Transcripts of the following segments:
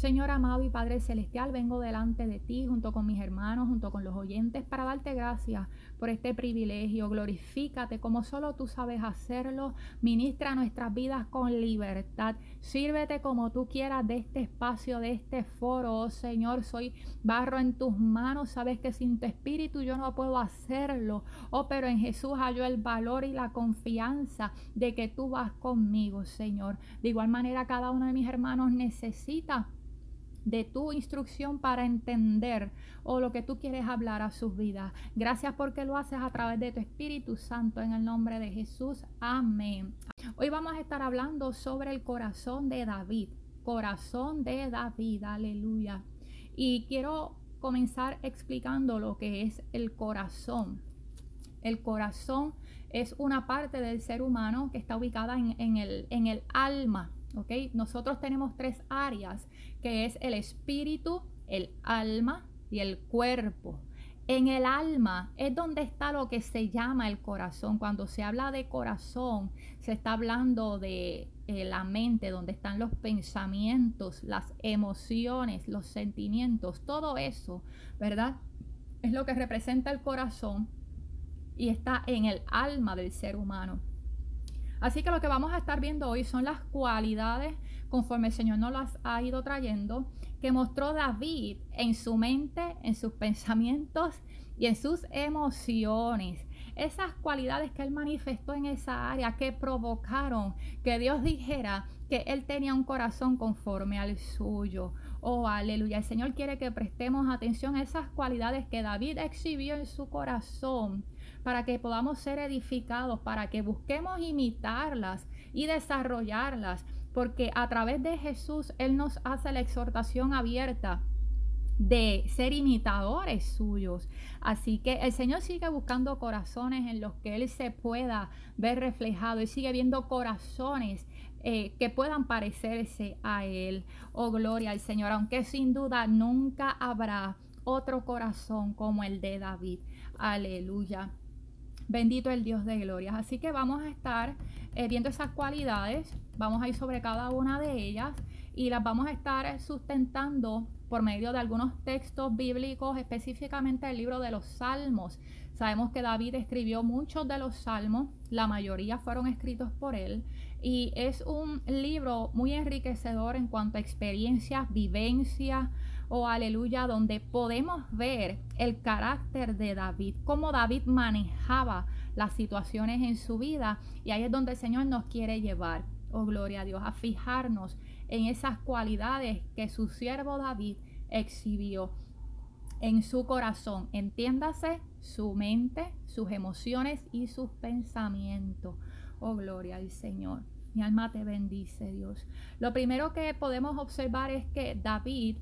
Señor amado y Padre Celestial, vengo delante de ti junto con mis hermanos, junto con los oyentes, para darte gracias por este privilegio. Glorifícate como solo tú sabes hacerlo. Ministra nuestras vidas con libertad. Sírvete como tú quieras de este espacio, de este foro. Oh Señor, soy barro en tus manos. Sabes que sin tu espíritu yo no puedo hacerlo. Oh, pero en Jesús hallo el valor y la confianza de que tú vas conmigo, Señor. De igual manera, cada uno de mis hermanos necesita de tu instrucción para entender o lo que tú quieres hablar a sus vidas. Gracias porque lo haces a través de tu Espíritu Santo en el nombre de Jesús. Amén. Hoy vamos a estar hablando sobre el corazón de David. Corazón de David, aleluya. Y quiero comenzar explicando lo que es el corazón. El corazón es una parte del ser humano que está ubicada en, el, en el alma nosotros tenemos tres áreas, que es el espíritu, el alma y el cuerpo. En el alma es donde está lo que se llama el corazón. Cuando se habla de corazón, se está hablando de eh, la mente, donde están los pensamientos, las emociones, los sentimientos, todo eso, ¿verdad? Es lo que representa el corazón y está en el alma del ser humano. Así que lo que vamos a estar viendo hoy son las cualidades conforme el Señor nos las ha ido trayendo, que mostró David en su mente, en sus pensamientos y en sus emociones. Esas cualidades que él manifestó en esa área que provocaron que Dios dijera que él tenía un corazón conforme al suyo. Oh, aleluya. El Señor quiere que prestemos atención a esas cualidades que David exhibió en su corazón para que podamos ser edificados, para que busquemos imitarlas y desarrollarlas, porque a través de Jesús Él nos hace la exhortación abierta de ser imitadores suyos. Así que el Señor sigue buscando corazones en los que Él se pueda ver reflejado y sigue viendo corazones eh, que puedan parecerse a Él. Oh, gloria al Señor, aunque sin duda nunca habrá otro corazón como el de David. Aleluya. Bendito el Dios de gloria. Así que vamos a estar eh, viendo esas cualidades, vamos a ir sobre cada una de ellas y las vamos a estar sustentando por medio de algunos textos bíblicos, específicamente el libro de los Salmos. Sabemos que David escribió muchos de los salmos, la mayoría fueron escritos por él, y es un libro muy enriquecedor en cuanto a experiencias, vivencias, oh aleluya, donde podemos ver el carácter de David, cómo David manejaba las situaciones en su vida. Y ahí es donde el Señor nos quiere llevar, oh gloria a Dios, a fijarnos en esas cualidades que su siervo David exhibió en su corazón. Entiéndase su mente, sus emociones y sus pensamientos. Oh, gloria al Señor. Mi alma te bendice, Dios. Lo primero que podemos observar es que David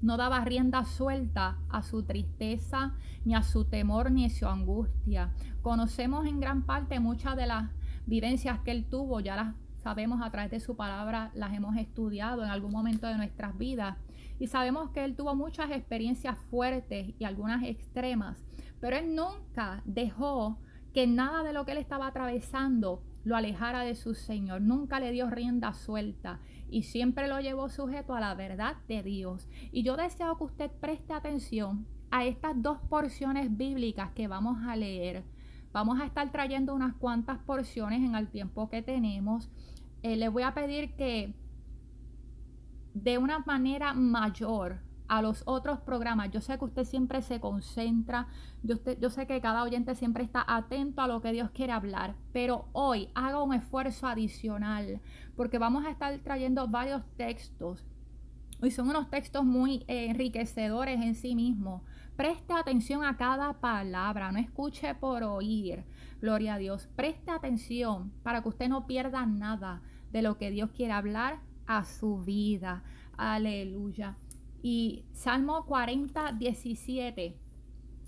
no daba rienda suelta a su tristeza, ni a su temor, ni a su angustia. Conocemos en gran parte muchas de las vivencias que él tuvo, ya las sabemos a través de su palabra, las hemos estudiado en algún momento de nuestras vidas. Y sabemos que él tuvo muchas experiencias fuertes y algunas extremas, pero él nunca dejó que nada de lo que él estaba atravesando lo alejara de su Señor. Nunca le dio rienda suelta y siempre lo llevó sujeto a la verdad de Dios. Y yo deseo que usted preste atención a estas dos porciones bíblicas que vamos a leer. Vamos a estar trayendo unas cuantas porciones en el tiempo que tenemos. Eh, les voy a pedir que de una manera mayor a los otros programas. Yo sé que usted siempre se concentra, yo, sé que cada oyente siempre está atento a lo que Dios quiere hablar, pero hoy haga un esfuerzo adicional porque vamos a estar trayendo varios textos. Hoy son unos textos muy enriquecedores en sí mismos. Preste atención a cada palabra, no escuche por oír. Gloria a Dios. Preste atención para que usted no pierda nada de lo que Dios quiere hablar a su vida. Aleluya. Y Salmo 40, 17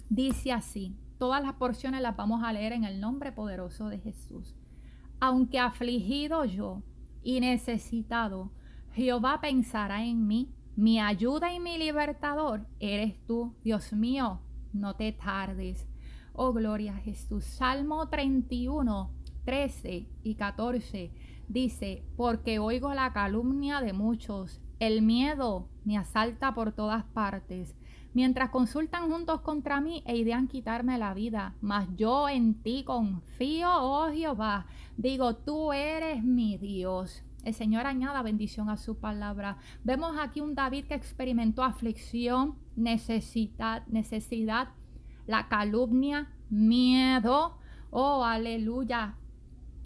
dice así, todas las porciones las vamos a leer en el nombre poderoso de Jesús. Aunque afligido yo y necesitado, Jehová pensará en mí, mi ayuda y mi libertador eres tú, Dios mío, no te tardes. Oh, gloria a Jesús. Salmo 31, 13 y 14 dice, porque oigo la calumnia de muchos El miedo me asalta por todas partes. Mientras consultan juntos contra mí e idean quitarme la vida, mas yo en ti confío, oh Jehová. Digo, tú eres mi Dios. El Señor añada bendición a su palabra. Vemos aquí un David que experimentó aflicción, necesidad, necesidad, la calumnia, miedo, oh aleluya,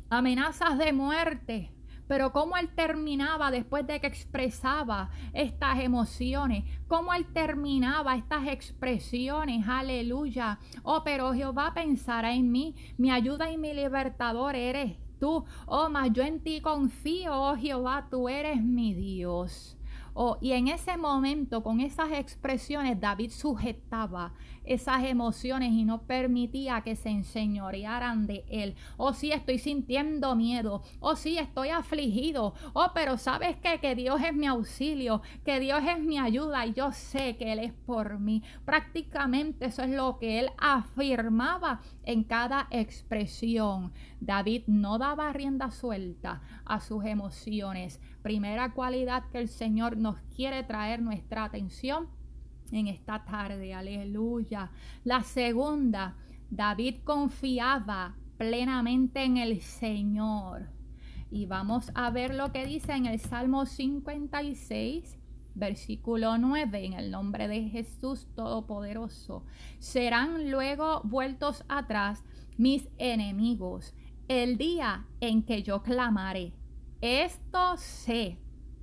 amenazas de muerte. Pero cómo él terminaba después de que expresaba estas emociones, cómo él terminaba estas expresiones, aleluya. Oh, pero Jehová pensará en mí, mi ayuda y mi libertador eres tú. Oh, mas yo en ti confío, oh Jehová, tú eres mi Dios. Oh, y en ese momento, con esas expresiones, David sujetaba esas emociones y no permitía que se enseñorearan de él. Oh, sí, estoy sintiendo miedo. Oh, sí, estoy afligido. Oh, pero sabes qué? que Dios es mi auxilio, que Dios es mi ayuda y yo sé que Él es por mí. Prácticamente eso es lo que él afirmaba en cada expresión. David no daba rienda suelta a sus emociones. Primera cualidad que el Señor nos quiere traer nuestra atención en esta tarde. Aleluya. La segunda, David confiaba plenamente en el Señor. Y vamos a ver lo que dice en el Salmo 56, versículo 9, en el nombre de Jesús Todopoderoso. Serán luego vueltos atrás mis enemigos el día en que yo clamaré. Esto sé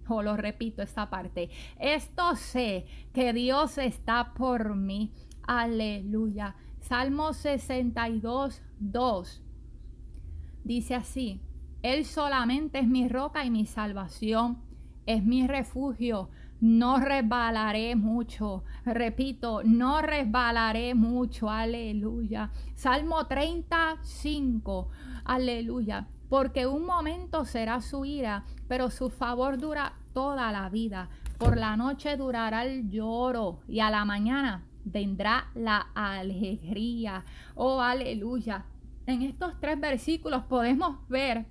o lo repito esta parte, esto sé que Dios está por mí. Aleluya. Salmo 62, 2. Dice así, Él solamente es mi roca y mi salvación, es mi refugio. No resbalaré mucho. Repito, no resbalaré mucho. Aleluya. Salmo 35. Aleluya porque un momento será su ira, pero su favor dura toda la vida. Por la noche durará el lloro y a la mañana vendrá la alegría. Oh, aleluya. En estos tres versículos podemos ver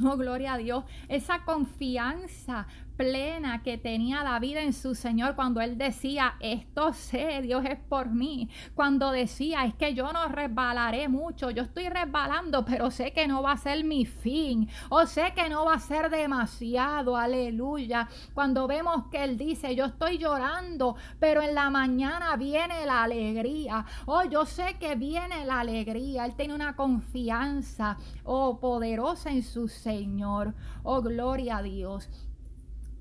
Oh, gloria a Dios. Esa confianza plena que tenía David en su Señor cuando él decía, esto sé, Dios es por mí. Cuando decía, es que yo no resbalaré mucho, yo estoy resbalando, pero sé que no va a ser mi fin. O sé que no va a ser demasiado, aleluya. Cuando vemos que él dice, yo estoy llorando, pero en la mañana viene la alegría. Oh, yo sé que viene la alegría. Él tiene una confianza, oh, poderosa en su Señor. Oh, gloria a Dios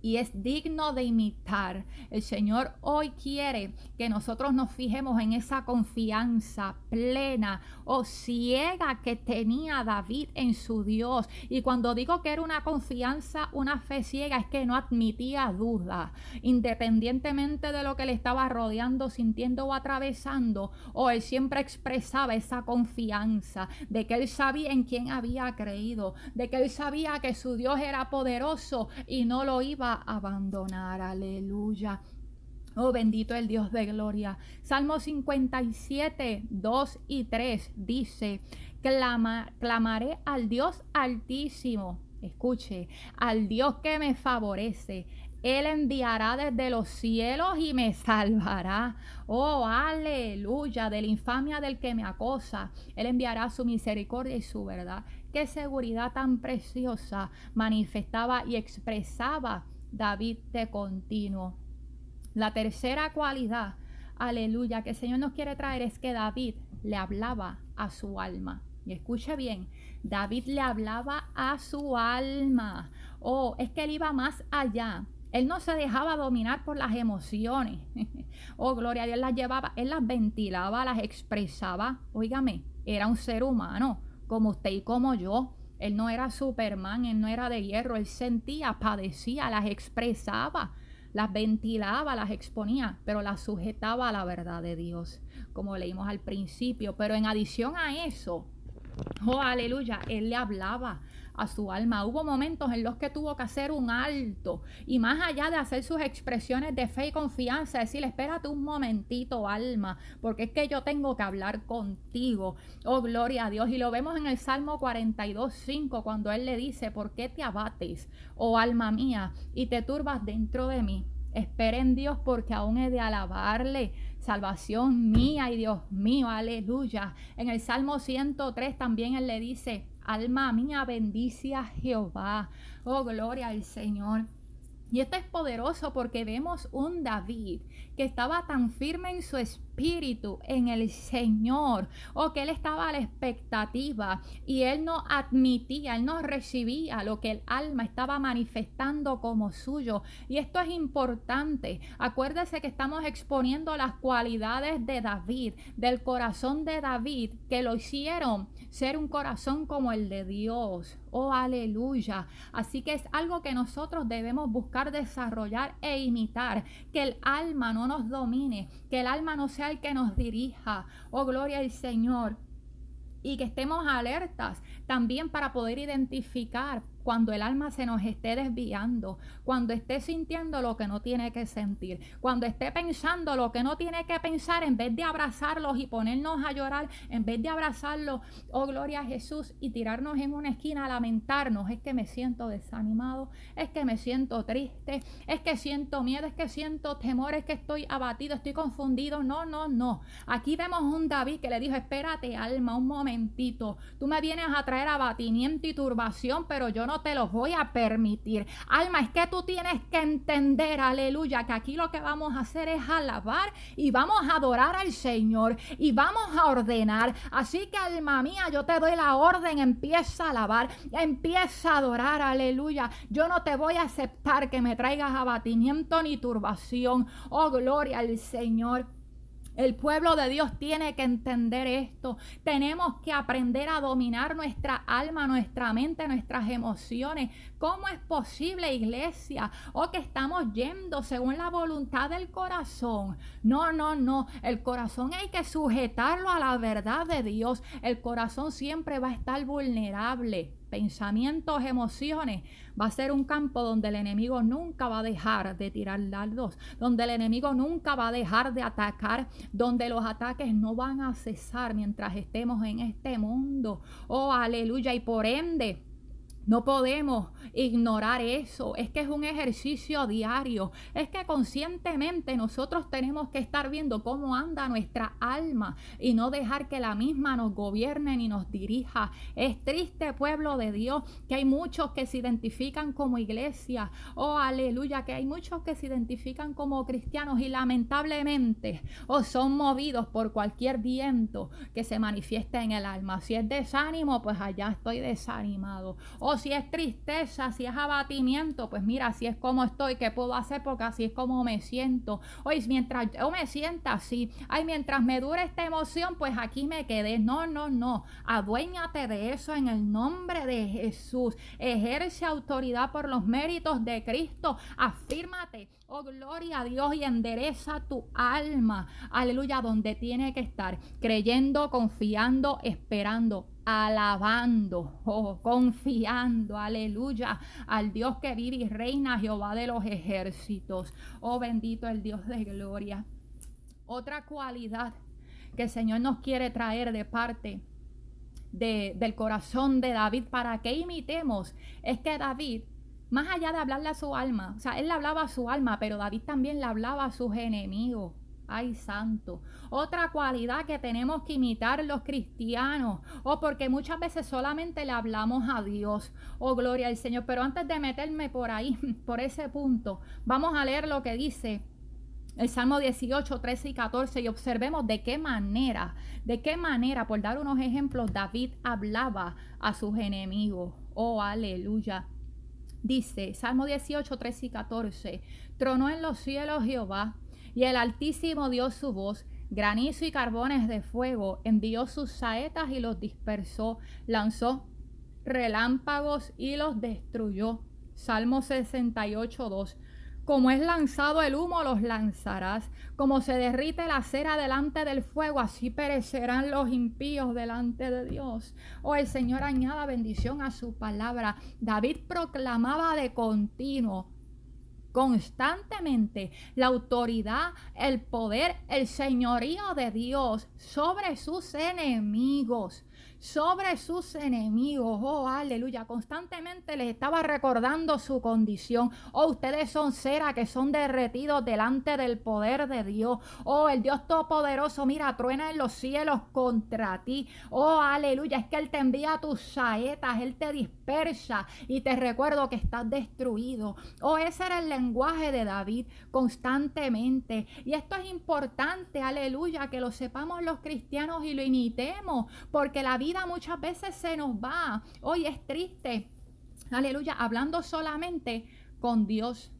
y es digno de imitar. El Señor hoy quiere que nosotros nos fijemos en esa confianza plena o ciega que tenía David en su Dios. Y cuando digo que era una confianza, una fe ciega, es que no admitía duda, independientemente de lo que le estaba rodeando, sintiendo o atravesando, o él siempre expresaba esa confianza de que él sabía en quién había creído, de que él sabía que su Dios era poderoso y no lo iba abandonar. Aleluya. Oh, bendito el Dios de gloria. Salmo 57, 2 y 3 dice, Clama, clamaré al Dios altísimo. Escuche, al Dios que me favorece. Él enviará desde los cielos y me salvará. Oh, aleluya, de la infamia del que me acosa. Él enviará su misericordia y su verdad. Qué seguridad tan preciosa manifestaba y expresaba David de continuo. La tercera cualidad, aleluya, que el Señor nos quiere traer es que David le hablaba a su alma. Y escuche bien, David le hablaba a su alma. Oh, es que él iba más allá. Él no se dejaba dominar por las emociones. oh, gloria a Dios, las llevaba, él las ventilaba, las expresaba. Óigame, era un ser humano, como usted y como yo. Él no era Superman, él no era de hierro, él sentía, padecía, las expresaba, las ventilaba, las exponía, pero las sujetaba a la verdad de Dios, como leímos al principio. Pero en adición a eso, oh aleluya, él le hablaba a su alma. Hubo momentos en los que tuvo que hacer un alto y más allá de hacer sus expresiones de fe y confianza, decirle, espérate un momentito, alma, porque es que yo tengo que hablar contigo. Oh, gloria a Dios. Y lo vemos en el Salmo 42, 5, cuando él le dice, ¿por qué te abates, oh alma mía, y te turbas dentro de mí? Espera en Dios porque aún he de alabarle. Salvación mía y Dios mío, aleluya. En el Salmo 103 también él le dice, alma mía, bendice a Jehová. Oh, gloria al Señor. Y esto es poderoso porque vemos un David estaba tan firme en su espíritu, en el Señor, o que él estaba a la expectativa y él no admitía, él no recibía lo que el alma estaba manifestando como suyo. Y esto es importante. Acuérdese que estamos exponiendo las cualidades de David, del corazón de David, que lo hicieron ser un corazón como el de Dios. Oh, aleluya. Así que es algo que nosotros debemos buscar desarrollar e imitar. Que el alma no nos domine, que el alma no sea el que nos dirija. Oh, gloria al Señor y que estemos alertas también para poder identificar cuando el alma se nos esté desviando, cuando esté sintiendo lo que no tiene que sentir, cuando esté pensando lo que no tiene que pensar, en vez de abrazarlos y ponernos a llorar, en vez de abrazarlos, oh gloria a Jesús, y tirarnos en una esquina a lamentarnos, es que me siento desanimado, es que me siento triste, es que siento miedo, es que siento temor, es que estoy abatido, estoy confundido. No, no, no. Aquí vemos un David que le dijo, espérate alma, un momentito, tú me vienes a traer abatimiento y turbación, pero yo no no te los voy a permitir. Alma, es que tú tienes que entender, aleluya, que aquí lo que vamos a hacer es alabar y vamos a adorar al Señor y vamos a ordenar. Así que, alma mía, yo te doy la orden, empieza a alabar, empieza a adorar, aleluya. Yo no te voy a aceptar que me traigas abatimiento ni turbación. Oh, gloria al Señor. El pueblo de Dios tiene que entender esto. Tenemos que aprender a dominar nuestra alma, nuestra mente, nuestras emociones. ¿Cómo es posible, iglesia? O que estamos yendo según la voluntad del corazón. No, no, no. El corazón hay que sujetarlo a la verdad de Dios. El corazón siempre va a estar vulnerable pensamientos, emociones, va a ser un campo donde el enemigo nunca va a dejar de tirar dardos, donde el enemigo nunca va a dejar de atacar, donde los ataques no van a cesar mientras estemos en este mundo. Oh, aleluya. Y por ende, no podemos ignorar eso. Es que es un ejercicio diario. Es que conscientemente nosotros tenemos que estar viendo cómo anda nuestra alma y no dejar que la misma nos gobierne ni nos dirija. Es triste pueblo de Dios que hay muchos que se identifican como iglesia. Oh, aleluya, que hay muchos que se identifican como cristianos y lamentablemente oh, son movidos por cualquier viento que se manifieste en el alma. Si es desánimo, pues allá estoy desanimado. O si es tristeza, si es abatimiento, pues mira, así es como estoy, ¿qué puedo hacer? Porque así es como me siento. Hoy, mientras yo me sienta así, ay, mientras me dure esta emoción, pues aquí me quedé. No, no, no. Aduéñate de eso en el nombre de Jesús. Ejerce autoridad por los méritos de Cristo. Afírmate. Oh, gloria a Dios y endereza tu alma. Aleluya, donde tiene que estar. Creyendo, confiando, esperando alabando, oh, confiando, aleluya, al Dios que vive y reina, Jehová de los ejércitos. Oh, bendito el Dios de gloria. Otra cualidad que el Señor nos quiere traer de parte de, del corazón de David para que imitemos es que David, más allá de hablarle a su alma, o sea, él le hablaba a su alma, pero David también le hablaba a sus enemigos. Ay, santo. Otra cualidad que tenemos que imitar los cristianos. O porque muchas veces solamente le hablamos a Dios. Oh, gloria al Señor. Pero antes de meterme por ahí, por ese punto, vamos a leer lo que dice el Salmo 18, 13 y 14 y observemos de qué manera, de qué manera, por dar unos ejemplos, David hablaba a sus enemigos. Oh, aleluya. Dice, Salmo 18, 13 y 14, tronó en los cielos Jehová y el Altísimo dio su voz, granizo y carbones de fuego, envió sus saetas y los dispersó, lanzó relámpagos y los destruyó. Salmo 68, 2. Como es lanzado el humo, los lanzarás. Como se derrite la cera delante del fuego, así perecerán los impíos delante de Dios. Oh, el Señor añada bendición a su palabra. David proclamaba de continuo constantemente la autoridad, el poder, el señorío de Dios sobre sus enemigos sobre sus enemigos. Oh, aleluya. Constantemente les estaba recordando su condición. Oh, ustedes son cera que son derretidos delante del poder de Dios. Oh, el Dios Todopoderoso, mira, truena en los cielos contra ti. Oh, aleluya. Es que Él te envía tus saetas, Él te dispersa y te recuerdo que estás destruido. Oh, ese era el lenguaje de David constantemente. Y esto es importante, aleluya, que lo sepamos los cristianos y lo imitemos, porque la vida muchas veces se nos va. Hoy es triste. Aleluya, hablando solamente con Dios.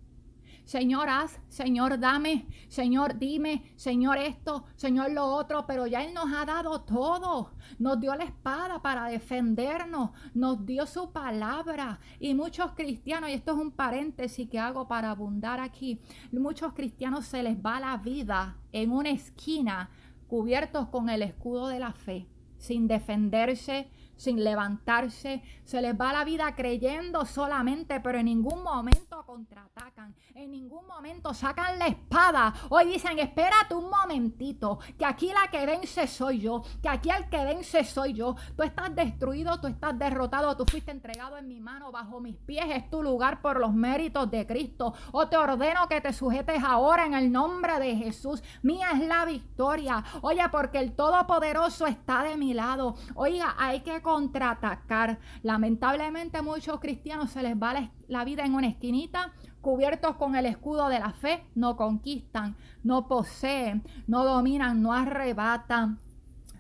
Señor, haz, Señor, dame, Señor, dime, Señor, esto, Señor, lo otro, pero ya Él nos ha dado todo. Nos dio la espada para defendernos, nos dio su palabra. Y muchos cristianos, y esto es un paréntesis que hago para abundar aquí, muchos cristianos se les va la vida en una esquina cubiertos con el escudo de la fe sin defenderse, sin levantarse, se les va la vida creyendo solamente, pero en ningún momento contraatacan, en ningún momento sacan la espada. Hoy dicen, espérate un momentito, que aquí la que vence soy yo, que aquí el que vence soy yo. Tú estás destruido, tú estás derrotado, tú fuiste entregado en mi mano, bajo mis pies es tu lugar por los méritos de Cristo. O te ordeno que te sujetes ahora en el nombre de Jesús. Mía es la victoria. Oye, porque el Todopoderoso está de mi lado. Oiga, hay que contraatacar. Lamentablemente muchos cristianos se les va la, vida en una esquinita cubiertos con el escudo de la fe, no conquistan, no poseen, no dominan, no arrebatan.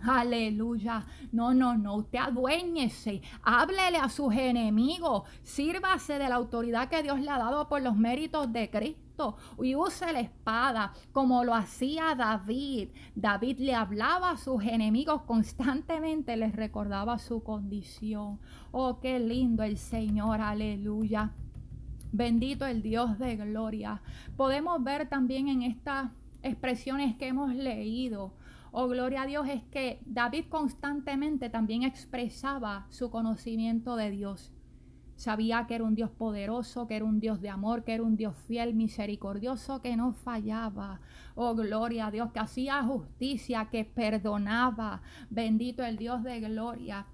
Aleluya. No, no, no. Usted aduéñese. Háblele a sus enemigos. Sírvase de la autoridad que Dios le ha dado por los méritos de Cristo y use la espada como lo hacía David. David le hablaba a sus enemigos constantemente, les recordaba su condición. Oh, qué lindo el Señor, aleluya. Bendito el Dios de gloria. Podemos ver también en estas expresiones que hemos leído. Oh, gloria a Dios, es que David constantemente también expresaba su conocimiento de Dios. Sabía que era un Dios poderoso, que era un Dios de amor, que era un Dios fiel, misericordioso, que no fallaba. Oh, gloria a Dios, que hacía justicia, que perdonaba. Bendito el Dios de gloria.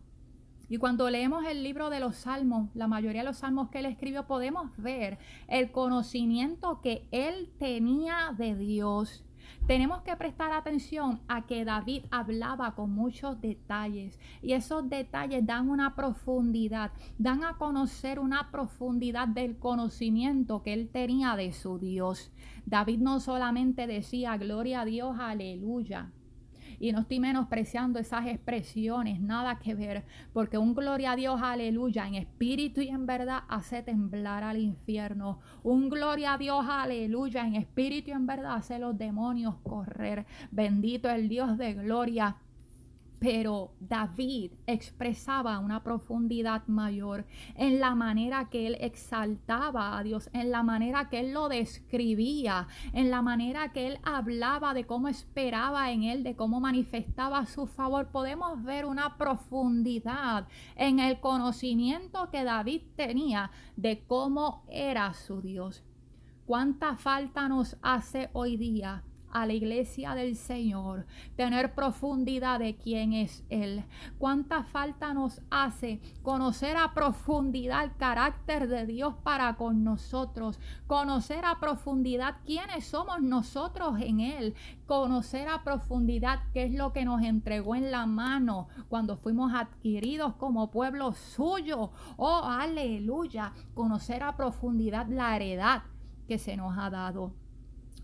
Y cuando leemos el libro de los salmos, la mayoría de los salmos que él escribió, podemos ver el conocimiento que él tenía de Dios tenemos que prestar atención a que David hablaba con muchos detalles y esos detalles dan una profundidad, dan a conocer una profundidad del conocimiento que él tenía de su Dios. David no solamente decía gloria a Dios, aleluya, y no estoy menospreciando esas expresiones, nada que ver, porque un gloria a Dios, aleluya, en espíritu y en verdad hace temblar al infierno. Un gloria a Dios, aleluya, en espíritu y en verdad hace los demonios correr. Bendito el Dios de gloria. Pero David expresaba una profundidad mayor en la manera que él exaltaba a Dios, en la manera que él lo describía, en la manera que él hablaba de cómo esperaba en él, de cómo manifestaba su favor. Podemos ver una profundidad en el conocimiento que David tenía de cómo era su Dios. ¿Cuánta falta nos hace hoy día a la iglesia del Señor, tener profundidad de quién es Él. Cuánta falta nos hace conocer a profundidad el carácter de Dios para con nosotros, conocer a profundidad quiénes somos nosotros en Él, conocer a profundidad qué es lo que nos entregó en la mano cuando fuimos adquiridos como pueblo suyo. Oh, aleluya, conocer a profundidad la heredad que se nos ha dado.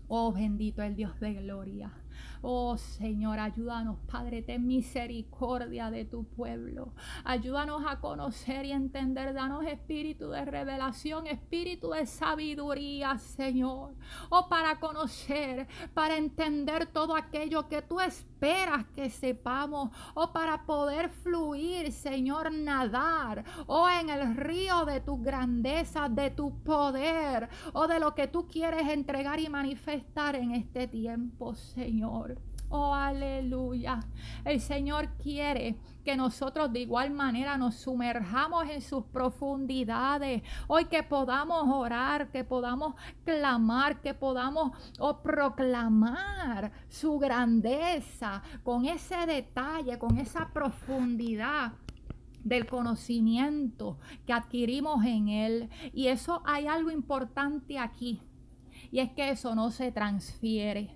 Oh, bendito el Dios de gloria. Oh Señor, ayúdanos, Padre, ten misericordia de tu pueblo. Ayúdanos a conocer y entender. Danos espíritu de revelación, espíritu de sabiduría, Señor. Oh, para conocer, para entender todo aquello que tú esperas que sepamos. Oh, para poder fluir, Señor, nadar. Oh, en el río de tu grandeza, de tu poder. Oh, de lo que tú quieres entregar y manifestar en este tiempo, Señor. Oh, aleluya. El Señor quiere que nosotros de igual manera nos sumerjamos en sus profundidades. Hoy que podamos orar, que podamos clamar, que podamos oh, proclamar su grandeza con ese detalle, con esa profundidad del conocimiento que adquirimos en Él. Y eso hay algo importante aquí. Y es que eso no se transfiere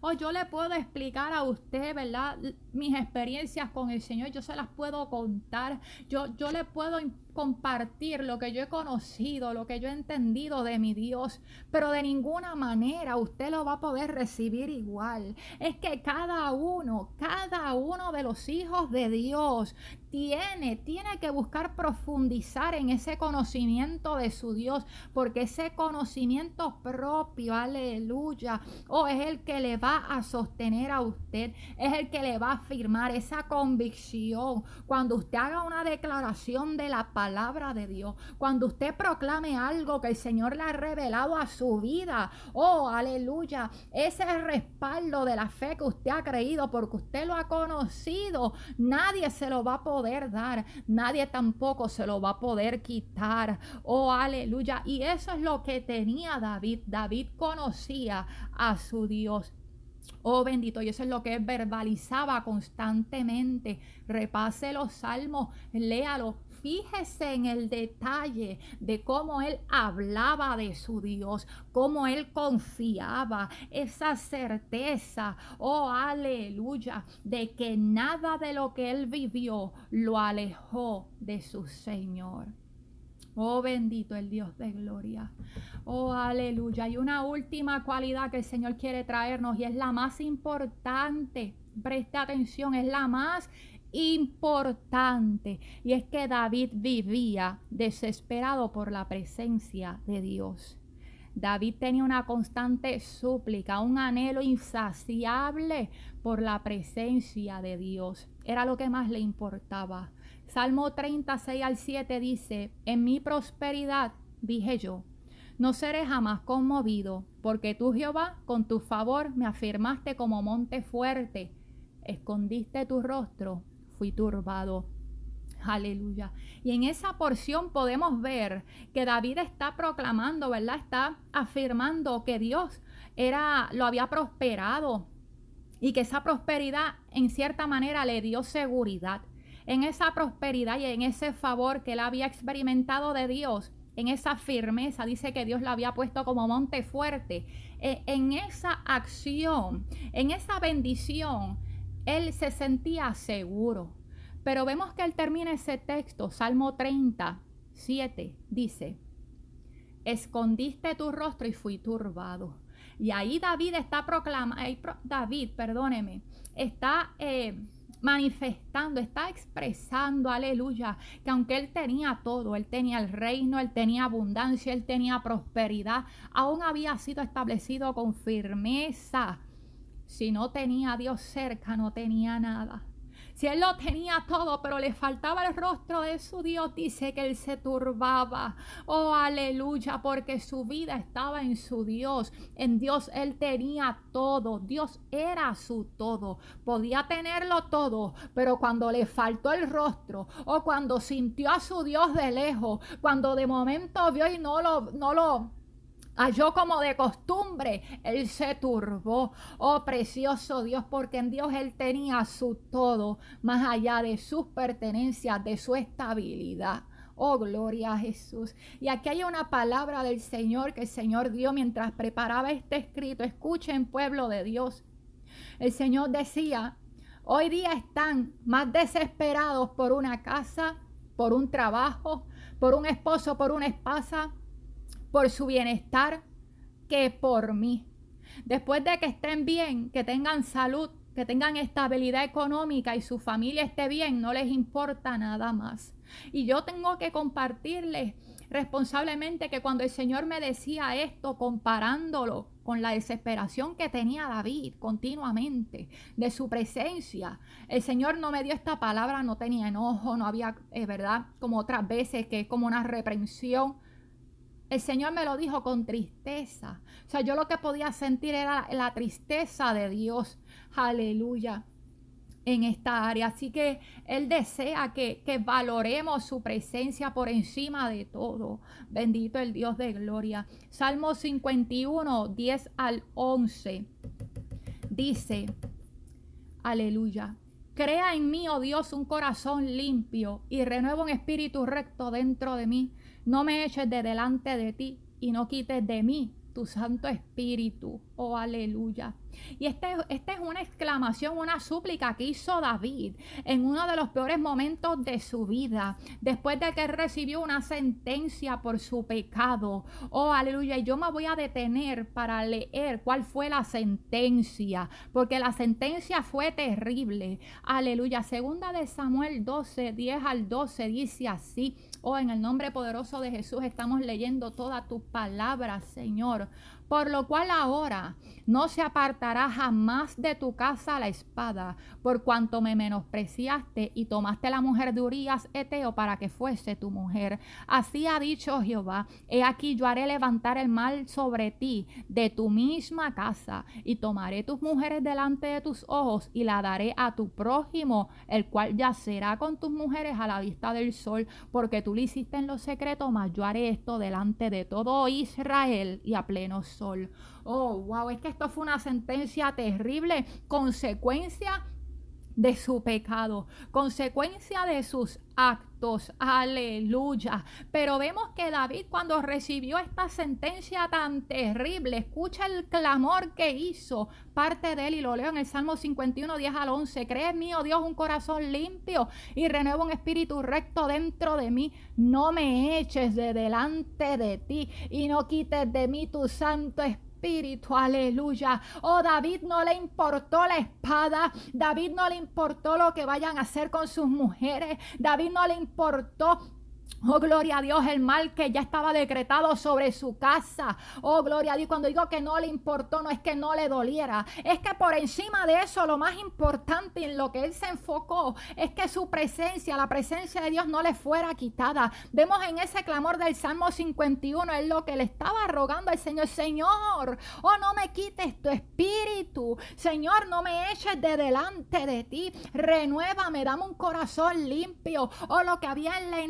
o yo le puedo explicar a usted, ¿verdad? Mis experiencias con el Señor, yo se las puedo contar, yo, yo le puedo compartir lo que yo he conocido, lo que yo he entendido de mi Dios, pero de ninguna manera usted lo va a poder recibir igual. Es que cada uno, cada uno de los hijos de Dios tiene, tiene que buscar profundizar en ese conocimiento de su Dios, porque ese conocimiento propio, aleluya, o es el que le va a sostener a usted, es el que le va a afirmar esa convicción. Cuando usted haga una declaración de la palabra de Dios, cuando usted proclame algo que el Señor le ha revelado a su vida, oh, aleluya, ese respaldo de la fe que usted ha creído, porque usted lo ha conocido, nadie se lo va a poder dar, nadie tampoco se lo va a poder quitar. Oh, aleluya. Y eso es lo que tenía David. David conocía a su Dios. Oh bendito, y eso es lo que verbalizaba constantemente. Repase los salmos, léalo, fíjese en el detalle de cómo él hablaba de su Dios, cómo él confiaba, esa certeza, oh aleluya, de que nada de lo que él vivió lo alejó de su Señor. Oh bendito el Dios de gloria. Oh aleluya. Y una última cualidad que el Señor quiere traernos y es la más importante. Presta atención, es la más importante y es que David vivía desesperado por la presencia de Dios. David tenía una constante súplica, un anhelo insaciable por la presencia de Dios. Era lo que más le importaba. Salmo 36 al 7 dice, en mi prosperidad, dije yo, no seré jamás conmovido, porque tú Jehová, con tu favor, me afirmaste como monte fuerte, escondiste tu rostro fui turbado. Aleluya. Y en esa porción podemos ver que David está proclamando, ¿verdad? Está afirmando que Dios era lo había prosperado y que esa prosperidad en cierta manera le dio seguridad. En esa prosperidad y en ese favor que él había experimentado de Dios, en esa firmeza, dice que Dios lo había puesto como monte fuerte. E, en esa acción, en esa bendición, él se sentía seguro. Pero vemos que él termina ese texto, Salmo 37, dice, escondiste tu rostro y fui turbado. Y ahí David está proclamando, David, perdóneme, está eh, manifestando, está expresando, aleluya, que aunque él tenía todo, él tenía el reino, él tenía abundancia, él tenía prosperidad, aún había sido establecido con firmeza si no tenía Dios cerca, no tenía nada. Si él lo tenía todo, pero le faltaba el rostro de su Dios, dice que él se turbaba. Oh, aleluya, porque su vida estaba en su Dios. En Dios él tenía todo. Dios era su todo. Podía tenerlo todo, pero cuando le faltó el rostro o cuando sintió a su Dios de lejos, cuando de momento vio y no lo, no lo halló como de costumbre, él se turbó. Oh precioso Dios, porque en Dios él tenía su todo, más allá de sus pertenencias, de su estabilidad. Oh, gloria a Jesús. Y aquí hay una palabra del Señor que el Señor dio mientras preparaba este escrito. Escuchen, pueblo de Dios. El Señor decía, hoy día están más desesperados por una casa, por un trabajo, por un esposo, por una esposa, por su bienestar que por mí. Después de que estén bien, que tengan salud, que tengan estabilidad económica y su familia esté bien, no les importa nada más. Y yo tengo que compartirles responsablemente que cuando el Señor me decía esto, comparándolo con la desesperación que tenía David continuamente de su presencia, el Señor no me dio esta palabra, no tenía enojo, no había, es verdad, como otras veces que es como una reprensión. El Señor me lo dijo con tristeza. O sea, yo lo que podía sentir era la tristeza de Dios. Aleluya en esta área. Así que Él desea que, que, valoremos su presencia por encima de todo. Bendito el Dios de gloria. Salmo 51, 10 al 11. Dice, aleluya. Crea en mí, oh Dios, un corazón limpio y renueva un espíritu recto dentro de mí. No me eches de delante de ti y no quites de mí tu Santo Espíritu. Oh, aleluya. Y esta este es una exclamación, una súplica que hizo David en uno de los peores momentos de su vida, después de que recibió una sentencia por su pecado. Oh, aleluya. Y yo me voy a detener para leer cuál fue la sentencia, porque la sentencia fue terrible. Aleluya. Segunda de Samuel 12, 10 al 12 dice así. Oh, en el nombre poderoso de Jesús estamos leyendo todas tus palabras, Señor. Por lo cual ahora no se apartará jamás de tu casa la espada, por cuanto me menospreciaste y tomaste la mujer de Urías Eteo para que fuese tu mujer. Así ha dicho Jehová, he aquí yo haré levantar el mal sobre ti de tu misma casa, y tomaré tus mujeres delante de tus ojos y la daré a tu prójimo, el cual yacerá con tus mujeres a la vista del sol, porque tú lo hiciste en lo secreto, mas yo haré esto delante de todo Israel y a pleno sol. Oh, wow, es que esto fue una sentencia terrible, consecuencia de su pecado, consecuencia de sus actos. Aleluya. Pero vemos que David cuando recibió esta sentencia tan terrible, escucha el clamor que hizo parte de él y lo leo en el Salmo 51, 10 al 11. Cree en mí, oh Dios, un corazón limpio y renueva un espíritu recto dentro de mí. No me eches de delante de ti y no quites de mí tu santo espíritu espíritu, aleluya. Oh, David no le importó la espada, David no le importó lo que vayan a hacer con sus mujeres, David no le importó Oh, gloria a Dios, el mal que ya estaba decretado sobre su casa. Oh, gloria a Dios, cuando digo que no le importó, no es que no le doliera. Es que por encima de eso, lo más importante en lo que él se enfocó es que su presencia, la presencia de Dios no le fuera quitada. Vemos en ese clamor del Salmo 51, es lo que le estaba rogando al Señor. Señor, oh, no me quites tu espíritu. Señor, no me eches de delante de ti. Renuévame, dame un corazón limpio. Oh, lo que había en la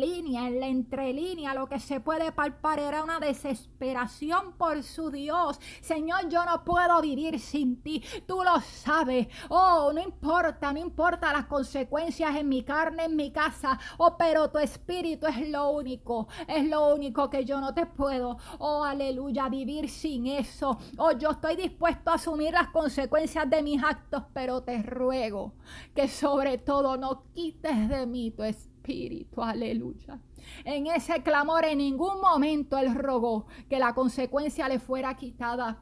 entrelínea en la entrelínea, lo que se puede palpar era una desesperación por su Dios. Señor, yo no puedo vivir sin ti. Tú lo sabes. Oh, no importa, no importa las consecuencias en mi carne, en mi casa. Oh, pero tu espíritu es lo único. Es lo único que yo no te puedo. Oh, aleluya, vivir sin eso. Oh, yo estoy dispuesto a asumir las consecuencias de mis actos, pero te ruego que sobre todo no quites de mí tu espíritu espíritu, aleluya. En ese clamor en ningún momento él rogó que la consecuencia le fuera quitada.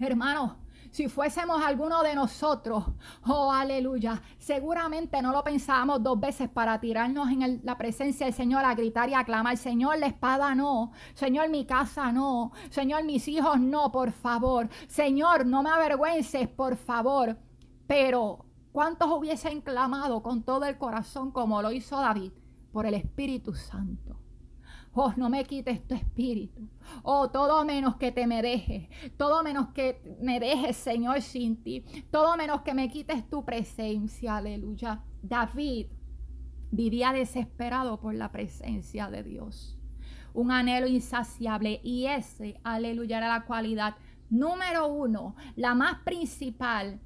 Hermano, si fuésemos alguno de nosotros, oh aleluya, seguramente no lo pensábamos dos veces para tirarnos en la presencia del Señor a gritar y a clamar, Señor, la espada no, Señor, mi casa no, Señor, mis hijos no, por favor, Señor, no me avergüences, por favor. Pero ¿Cuántos hubiesen clamado con todo el corazón como lo hizo David por el Espíritu Santo? Oh, no me quites tu espíritu. Oh, todo menos que te me dejes. Todo menos que me dejes, Señor, sin ti. Todo menos que me quites tu presencia. Aleluya. David vivía desesperado por la presencia de Dios. Un anhelo insaciable. Y ese, aleluya, era la cualidad número uno, la más principal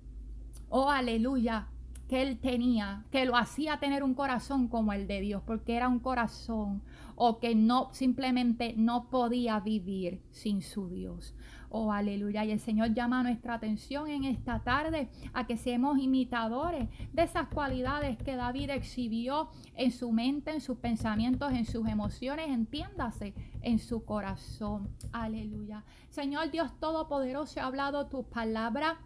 oh aleluya, que él tenía, que lo hacía tener un corazón como el de Dios, porque era un corazón o que no simplemente no podía vivir sin su Dios. Oh, aleluya. Y el Señor llama nuestra atención en esta tarde a que seamos imitadores de esas cualidades que David exhibió en su mente, en sus pensamientos, en sus emociones, entiéndase, en su corazón. Aleluya. Señor Dios Todopoderoso, ha hablado tus palabras.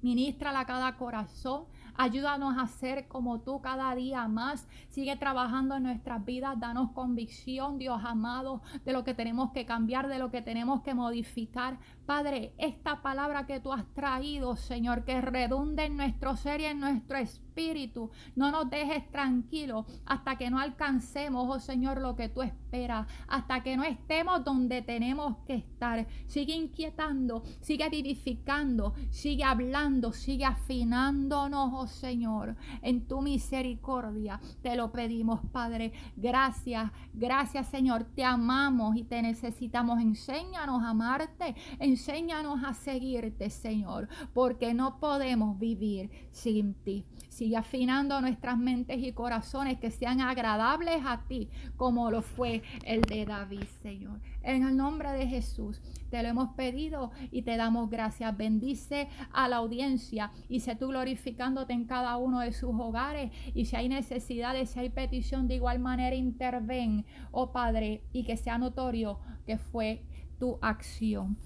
Ministrala a cada corazón. Ayúdanos a ser como tú cada día más. Sigue trabajando en nuestras vidas. Danos convicción, Dios amado, de lo que tenemos que cambiar, de lo que tenemos que modificar. Padre, esta palabra que tú has traído, Señor, que redunde en nuestro ser y en nuestro espíritu, no nos dejes tranquilos hasta que no alcancemos, oh Señor, lo que tú esperas, hasta que no estemos donde tenemos que estar. Sigue inquietando, sigue vivificando, sigue hablando, sigue afinándonos, oh Señor, en tu misericordia. Te lo pedimos, Padre. Gracias, gracias, Señor. Te amamos y te necesitamos. Enséñanos a amarte. Enséñanos a seguirte, Señor, porque no podemos vivir sin ti. Sigue afinando nuestras mentes y corazones que sean agradables a ti, como lo fue el de David, Señor. En el nombre de Jesús te lo hemos pedido y te damos gracias. Bendice a la audiencia y sé tú glorificándote en cada uno de sus hogares. Y si hay necesidades, si hay petición, de igual manera interven, oh Padre, y que sea notorio que fue tu acción.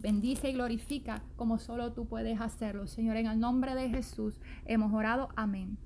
Bendice y glorifica como solo tú puedes hacerlo. Señor, en el nombre de Jesús hemos orado. Amén.